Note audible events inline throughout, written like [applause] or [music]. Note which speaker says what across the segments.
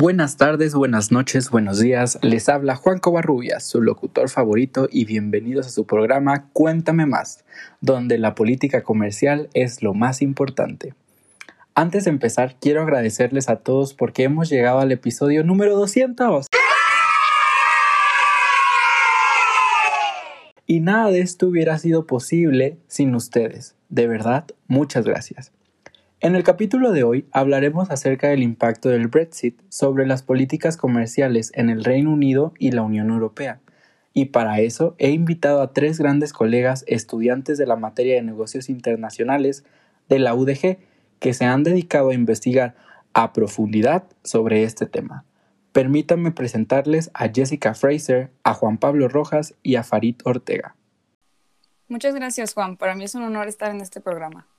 Speaker 1: Buenas tardes, buenas noches, buenos días. Les habla Juan Covarrubias, su locutor favorito, y bienvenidos a su programa Cuéntame más, donde la política comercial es lo más importante. Antes de empezar, quiero agradecerles a todos porque hemos llegado al episodio número 200. Y nada de esto hubiera sido posible sin ustedes. De verdad, muchas gracias. En el capítulo de hoy hablaremos acerca del impacto del Brexit sobre las políticas comerciales en el Reino Unido y la Unión Europea. Y para eso he invitado a tres grandes colegas estudiantes de la materia de negocios internacionales de la UDG que se han dedicado a investigar a profundidad sobre este tema. Permítanme presentarles a Jessica Fraser, a Juan Pablo Rojas y a Farid Ortega.
Speaker 2: Muchas gracias Juan, para mí es un honor estar en este programa.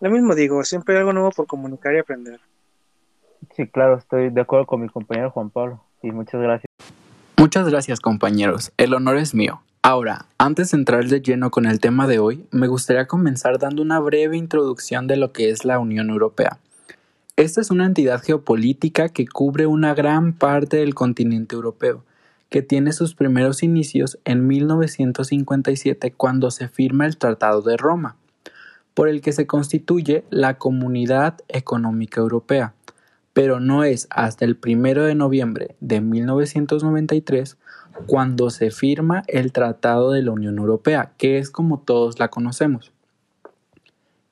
Speaker 3: Lo mismo digo, siempre hay algo nuevo por comunicar y aprender.
Speaker 4: Sí, claro, estoy de acuerdo con mi compañero Juan Pablo. Y muchas gracias.
Speaker 1: Muchas gracias compañeros, el honor es mío. Ahora, antes de entrar de lleno con el tema de hoy, me gustaría comenzar dando una breve introducción de lo que es la Unión Europea. Esta es una entidad geopolítica que cubre una gran parte del continente europeo, que tiene sus primeros inicios en 1957 cuando se firma el Tratado de Roma por el que se constituye la Comunidad Económica Europea, pero no es hasta el 1 de noviembre de 1993 cuando se firma el Tratado de la Unión Europea, que es como todos la conocemos.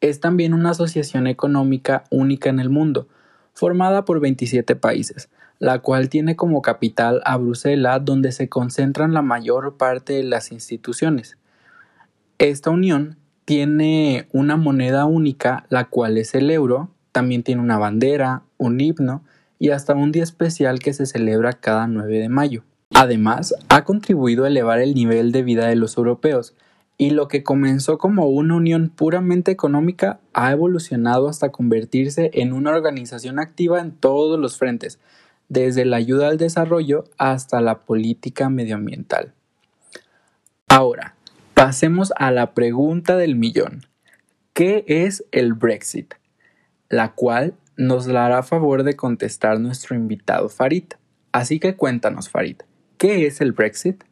Speaker 1: Es también una asociación económica única en el mundo, formada por 27 países, la cual tiene como capital a Bruselas, donde se concentran la mayor parte de las instituciones. Esta unión tiene una moneda única, la cual es el euro, también tiene una bandera, un himno y hasta un día especial que se celebra cada 9 de mayo. Además, ha contribuido a elevar el nivel de vida de los europeos, y lo que comenzó como una unión puramente económica ha evolucionado hasta convertirse en una organización activa en todos los frentes, desde la ayuda al desarrollo hasta la política medioambiental. Ahora, Pasemos a la pregunta del millón. ¿Qué es el Brexit? La cual nos la hará favor de contestar nuestro invitado Farid. Así que cuéntanos, Farid, ¿qué es el Brexit?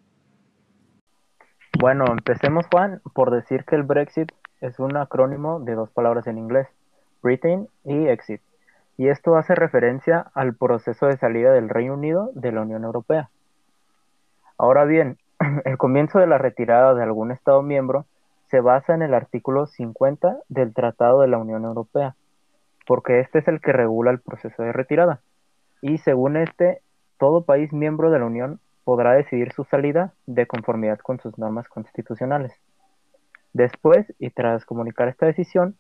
Speaker 4: Bueno, empecemos, Juan, por decir que el Brexit es un acrónimo de dos palabras en inglés, Britain y Exit. Y esto hace referencia al proceso de salida del Reino Unido de la Unión Europea. Ahora bien, [laughs] el comienzo de la retirada de algún Estado miembro se basa en el artículo 50 del Tratado de la Unión Europea, porque este es el que regula el proceso de retirada. Y según este, todo país miembro de la Unión podrá decidir su salida de conformidad con sus normas constitucionales. Después, y tras comunicar esta decisión,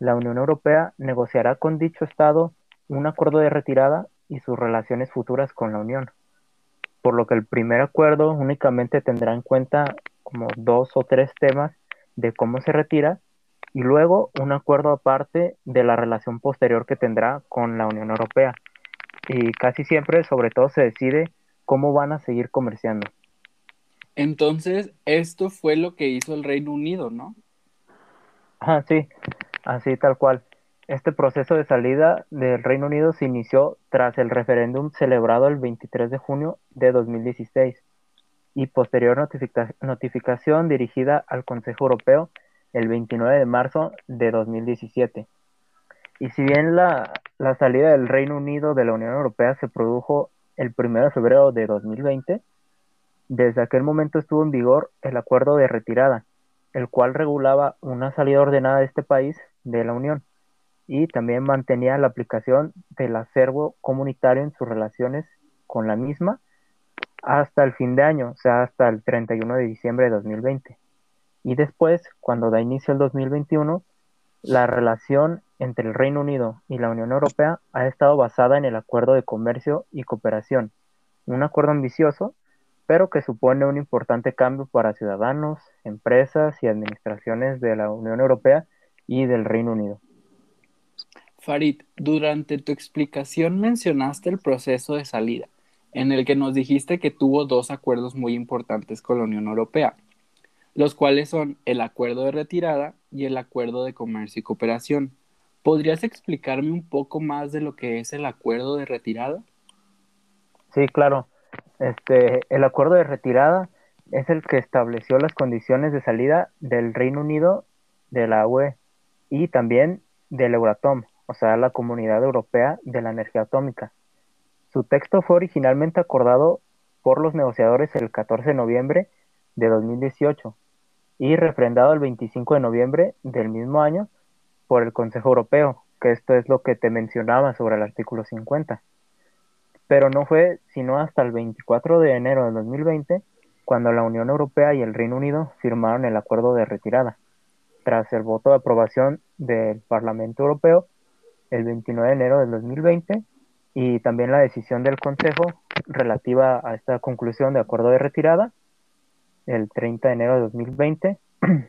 Speaker 4: la Unión Europea negociará con dicho Estado un acuerdo de retirada y sus relaciones futuras con la Unión por lo que el primer acuerdo únicamente tendrá en cuenta como dos o tres temas de cómo se retira y luego un acuerdo aparte de la relación posterior que tendrá con la Unión Europea. Y casi siempre, sobre todo, se decide cómo van a seguir comerciando.
Speaker 1: Entonces, esto fue lo que hizo el Reino Unido, ¿no?
Speaker 4: Ah, sí, así tal cual. Este proceso de salida del Reino Unido se inició tras el referéndum celebrado el 23 de junio de 2016 y posterior notificación dirigida al Consejo Europeo el 29 de marzo de 2017. Y si bien la, la salida del Reino Unido de la Unión Europea se produjo el 1 de febrero de 2020, desde aquel momento estuvo en vigor el acuerdo de retirada, el cual regulaba una salida ordenada de este país de la Unión y también mantenía la aplicación del acervo comunitario en sus relaciones con la misma hasta el fin de año, o sea, hasta el 31 de diciembre de 2020. Y después, cuando da inicio el 2021, la relación entre el Reino Unido y la Unión Europea ha estado basada en el Acuerdo de Comercio y Cooperación, un acuerdo ambicioso, pero que supone un importante cambio para ciudadanos, empresas y administraciones de la Unión Europea y del Reino Unido.
Speaker 1: Farid, durante tu explicación mencionaste el proceso de salida, en el que nos dijiste que tuvo dos acuerdos muy importantes con la Unión Europea, los cuales son el acuerdo de retirada y el acuerdo de comercio y cooperación. ¿Podrías explicarme un poco más de lo que es el acuerdo de retirada?
Speaker 4: Sí, claro. Este, el acuerdo de retirada es el que estableció las condiciones de salida del Reino Unido de la UE y también del Euratom, o sea, la Comunidad Europea de la Energía Atómica. Su texto fue originalmente acordado por los negociadores el 14 de noviembre de 2018 y refrendado el 25 de noviembre del mismo año por el Consejo Europeo, que esto es lo que te mencionaba sobre el artículo 50. Pero no fue sino hasta el 24 de enero de 2020 cuando la Unión Europea y el Reino Unido firmaron el acuerdo de retirada, tras el voto de aprobación del Parlamento Europeo el 29 de enero del 2020 y también la decisión del Consejo relativa a esta conclusión de acuerdo de retirada el 30 de enero de 2020. [clears throat]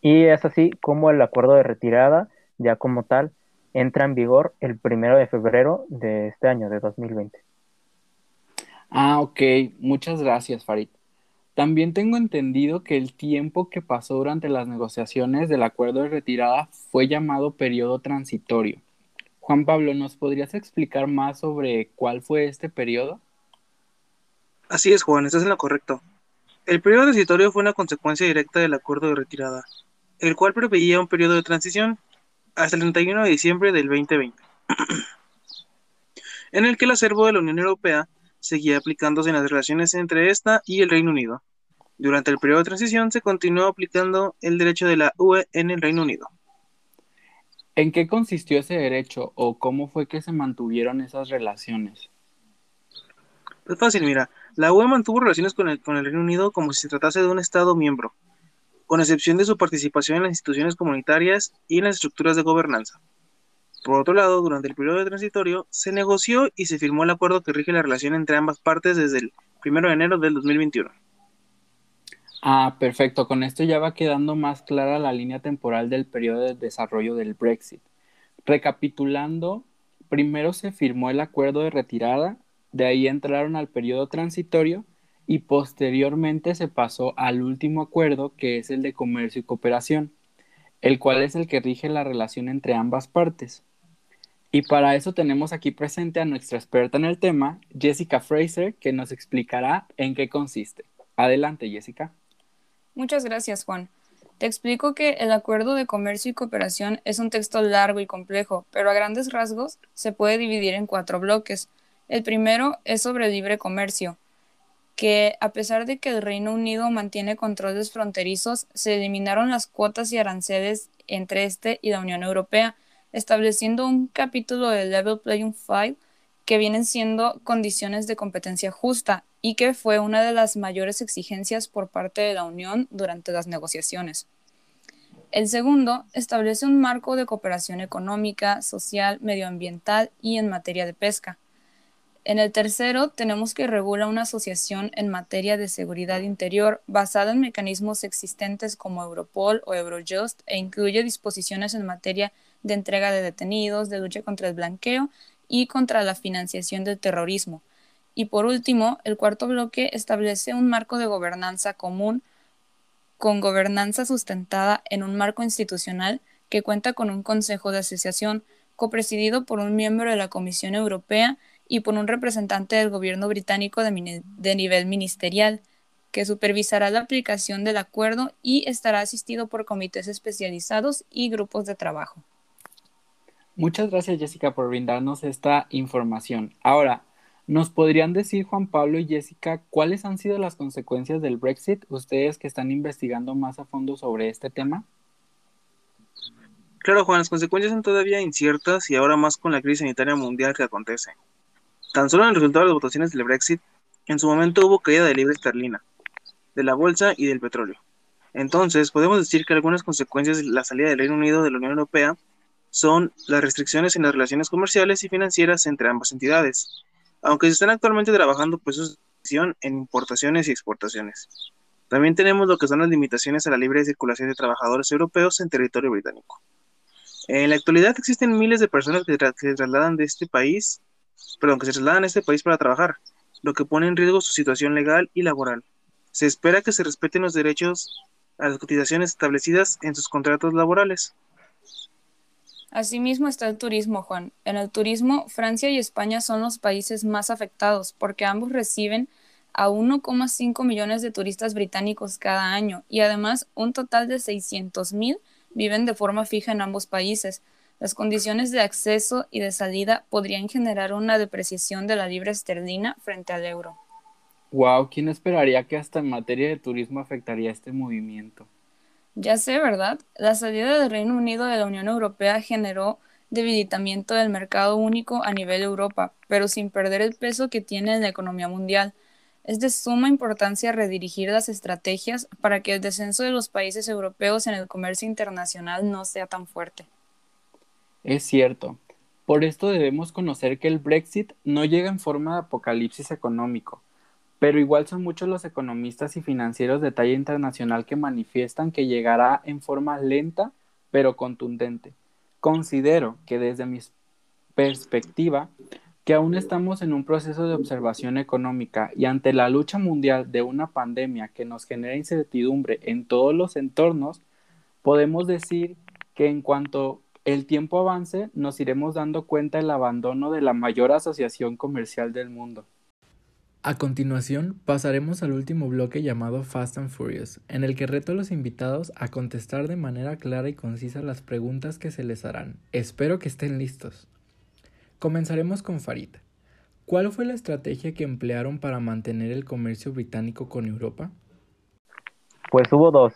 Speaker 4: y es así como el acuerdo de retirada, ya como tal, entra en vigor el primero de febrero de este año, de 2020.
Speaker 1: Ah, ok. Muchas gracias, Farid. También tengo entendido que el tiempo que pasó durante las negociaciones del acuerdo de retirada fue llamado periodo transitorio. Juan Pablo, ¿nos podrías explicar más sobre cuál fue este periodo?
Speaker 3: Así es, Juan, estás en lo correcto. El periodo transitorio fue una consecuencia directa del acuerdo de retirada, el cual preveía un periodo de transición hasta el 31 de diciembre del 2020, [clears throat] en el que el acervo de la Unión Europea seguía aplicándose en las relaciones entre esta y el Reino Unido. Durante el periodo de transición se continuó aplicando el derecho de la UE en el Reino Unido.
Speaker 1: ¿En qué consistió ese derecho o cómo fue que se mantuvieron esas relaciones?
Speaker 3: Pues fácil, mira, la UE mantuvo relaciones con el, con el Reino Unido como si se tratase de un Estado miembro, con excepción de su participación en las instituciones comunitarias y en las estructuras de gobernanza. Por otro lado, durante el periodo de transitorio, se negoció y se firmó el acuerdo que rige la relación entre ambas partes desde el 1 de enero del 2021.
Speaker 1: Ah, perfecto. Con esto ya va quedando más clara la línea temporal del periodo de desarrollo del Brexit. Recapitulando, primero se firmó el acuerdo de retirada, de ahí entraron al periodo transitorio y posteriormente se pasó al último acuerdo que es el de comercio y cooperación, el cual es el que rige la relación entre ambas partes. Y para eso tenemos aquí presente a nuestra experta en el tema, Jessica Fraser, que nos explicará en qué consiste. Adelante, Jessica.
Speaker 2: Muchas gracias, Juan. Te explico que el Acuerdo de Comercio y Cooperación es un texto largo y complejo, pero a grandes rasgos se puede dividir en cuatro bloques. El primero es sobre libre comercio, que a pesar de que el Reino Unido mantiene controles fronterizos, se eliminaron las cuotas y aranceles entre este y la Unión Europea, estableciendo un capítulo de Level Playing Field que vienen siendo condiciones de competencia justa y que fue una de las mayores exigencias por parte de la Unión durante las negociaciones. El segundo establece un marco de cooperación económica, social, medioambiental y en materia de pesca. En el tercero, tenemos que regula una asociación en materia de seguridad interior basada en mecanismos existentes como Europol o Eurojust e incluye disposiciones en materia de entrega de detenidos, de lucha contra el blanqueo y contra la financiación del terrorismo. Y por último, el cuarto bloque establece un marco de gobernanza común con gobernanza sustentada en un marco institucional que cuenta con un consejo de asociación copresidido por un miembro de la Comisión Europea y por un representante del gobierno británico de, nivel ministerial, que supervisará la aplicación del acuerdo y estará asistido por comités especializados y grupos de trabajo.
Speaker 1: Muchas gracias Jessica por brindarnos esta información. Ahora, ¿nos podrían decir Juan Pablo y Jessica cuáles han sido las consecuencias del Brexit, ustedes que están investigando más a fondo sobre este tema?
Speaker 3: Claro, Juan, las consecuencias son todavía inciertas y ahora más con la crisis sanitaria mundial que acontece. Tan solo en el resultado de las votaciones del Brexit, en su momento hubo caída de libra esterlina, de la bolsa y del petróleo. Entonces, podemos decir que algunas consecuencias de la salida del Reino Unido de la Unión Europea son las restricciones en las relaciones comerciales y financieras entre ambas entidades, aunque se están actualmente trabajando procesos de en importaciones y exportaciones. También tenemos lo que son las limitaciones a la libre circulación de trabajadores europeos en territorio británico. En la actualidad existen miles de personas que, se trasladan de este país perdón, que se trasladan a este país para trabajar, lo que pone en riesgo su situación legal y laboral. Se espera que se respeten los derechos a las cotizaciones establecidas en sus contratos laborales.
Speaker 2: Asimismo está el turismo, Juan. En el turismo, Francia y España son los países más afectados porque ambos reciben a 1,5 millones de turistas británicos cada año y además un total de 600.000 viven de forma fija en ambos países. Las condiciones de acceso y de salida podrían generar una depreciación de la libra esterlina frente al euro.
Speaker 1: Wow, ¿quién esperaría que hasta en materia de turismo afectaría este movimiento?
Speaker 2: Ya sé, ¿verdad? La salida del Reino Unido de la Unión Europea generó debilitamiento del mercado único a nivel Europa, pero sin perder el peso que tiene en la economía mundial. Es de suma importancia redirigir las estrategias para que el descenso de los países europeos en el comercio internacional no sea tan fuerte.
Speaker 1: Es cierto. Por esto debemos conocer que el Brexit no llega en forma de apocalipsis económico, pero igual son muchos los economistas y financieros de talla internacional que manifiestan que llegará en forma lenta pero contundente. Considero que desde mi perspectiva, que aún estamos en un proceso de observación económica y ante la lucha mundial de una pandemia que nos genera incertidumbre en todos los entornos, podemos decir que en cuanto el tiempo avance, nos iremos dando cuenta del abandono de la mayor asociación comercial del mundo. A continuación, pasaremos al último bloque llamado Fast and Furious, en el que reto a los invitados a contestar de manera clara y concisa las preguntas que se les harán. Espero que estén listos. Comenzaremos con Farid. ¿Cuál fue la estrategia que emplearon para mantener el comercio británico con Europa?
Speaker 4: Pues hubo dos.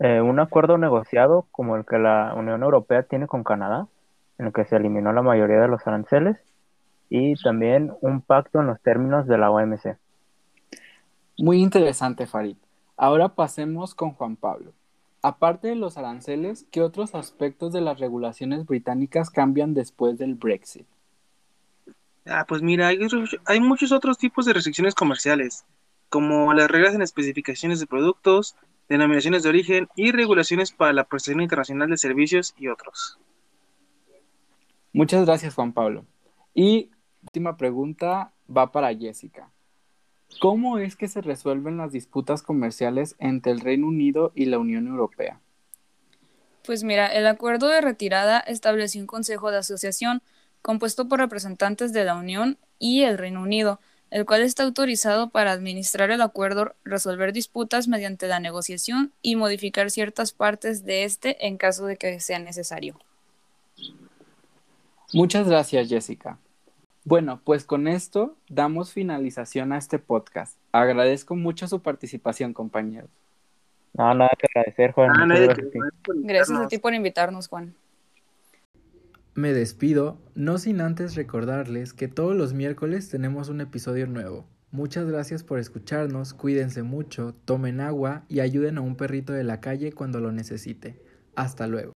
Speaker 4: Eh, un acuerdo negociado como el que la Unión Europea tiene con Canadá, en el que se eliminó la mayoría de los aranceles, y también un pacto en los términos de la OMC.
Speaker 1: Muy interesante, Farid. Ahora pasemos con Juan Pablo. Aparte de los aranceles, ¿qué otros aspectos de las regulaciones británicas cambian después del Brexit?
Speaker 3: Ah, pues mira, hay, hay muchos otros tipos de restricciones comerciales, como las reglas en especificaciones de productos, denominaciones de origen y regulaciones para la prestación internacional de servicios y otros.
Speaker 1: Muchas gracias, Juan Pablo. Y última pregunta va para Jessica. ¿Cómo es que se resuelven las disputas comerciales entre el Reino Unido y la Unión Europea?
Speaker 2: Pues mira, el acuerdo de retirada estableció un consejo de asociación compuesto por representantes de la Unión y el Reino Unido, el cual está autorizado para administrar el acuerdo, resolver disputas mediante la negociación y modificar ciertas partes de este en caso de que sea necesario.
Speaker 1: Muchas gracias, Jessica. Bueno, pues con esto damos finalización a este podcast. Agradezco mucho su participación, compañeros.
Speaker 4: No, nada que agradecer, Juan.
Speaker 3: Ah,
Speaker 2: gracias a ti por invitarnos, Juan.
Speaker 1: Me despido, no sin antes recordarles que todos los miércoles tenemos un episodio nuevo. Muchas gracias por escucharnos, cuídense mucho, tomen agua y ayuden a un perrito de la calle cuando lo necesite. Hasta luego.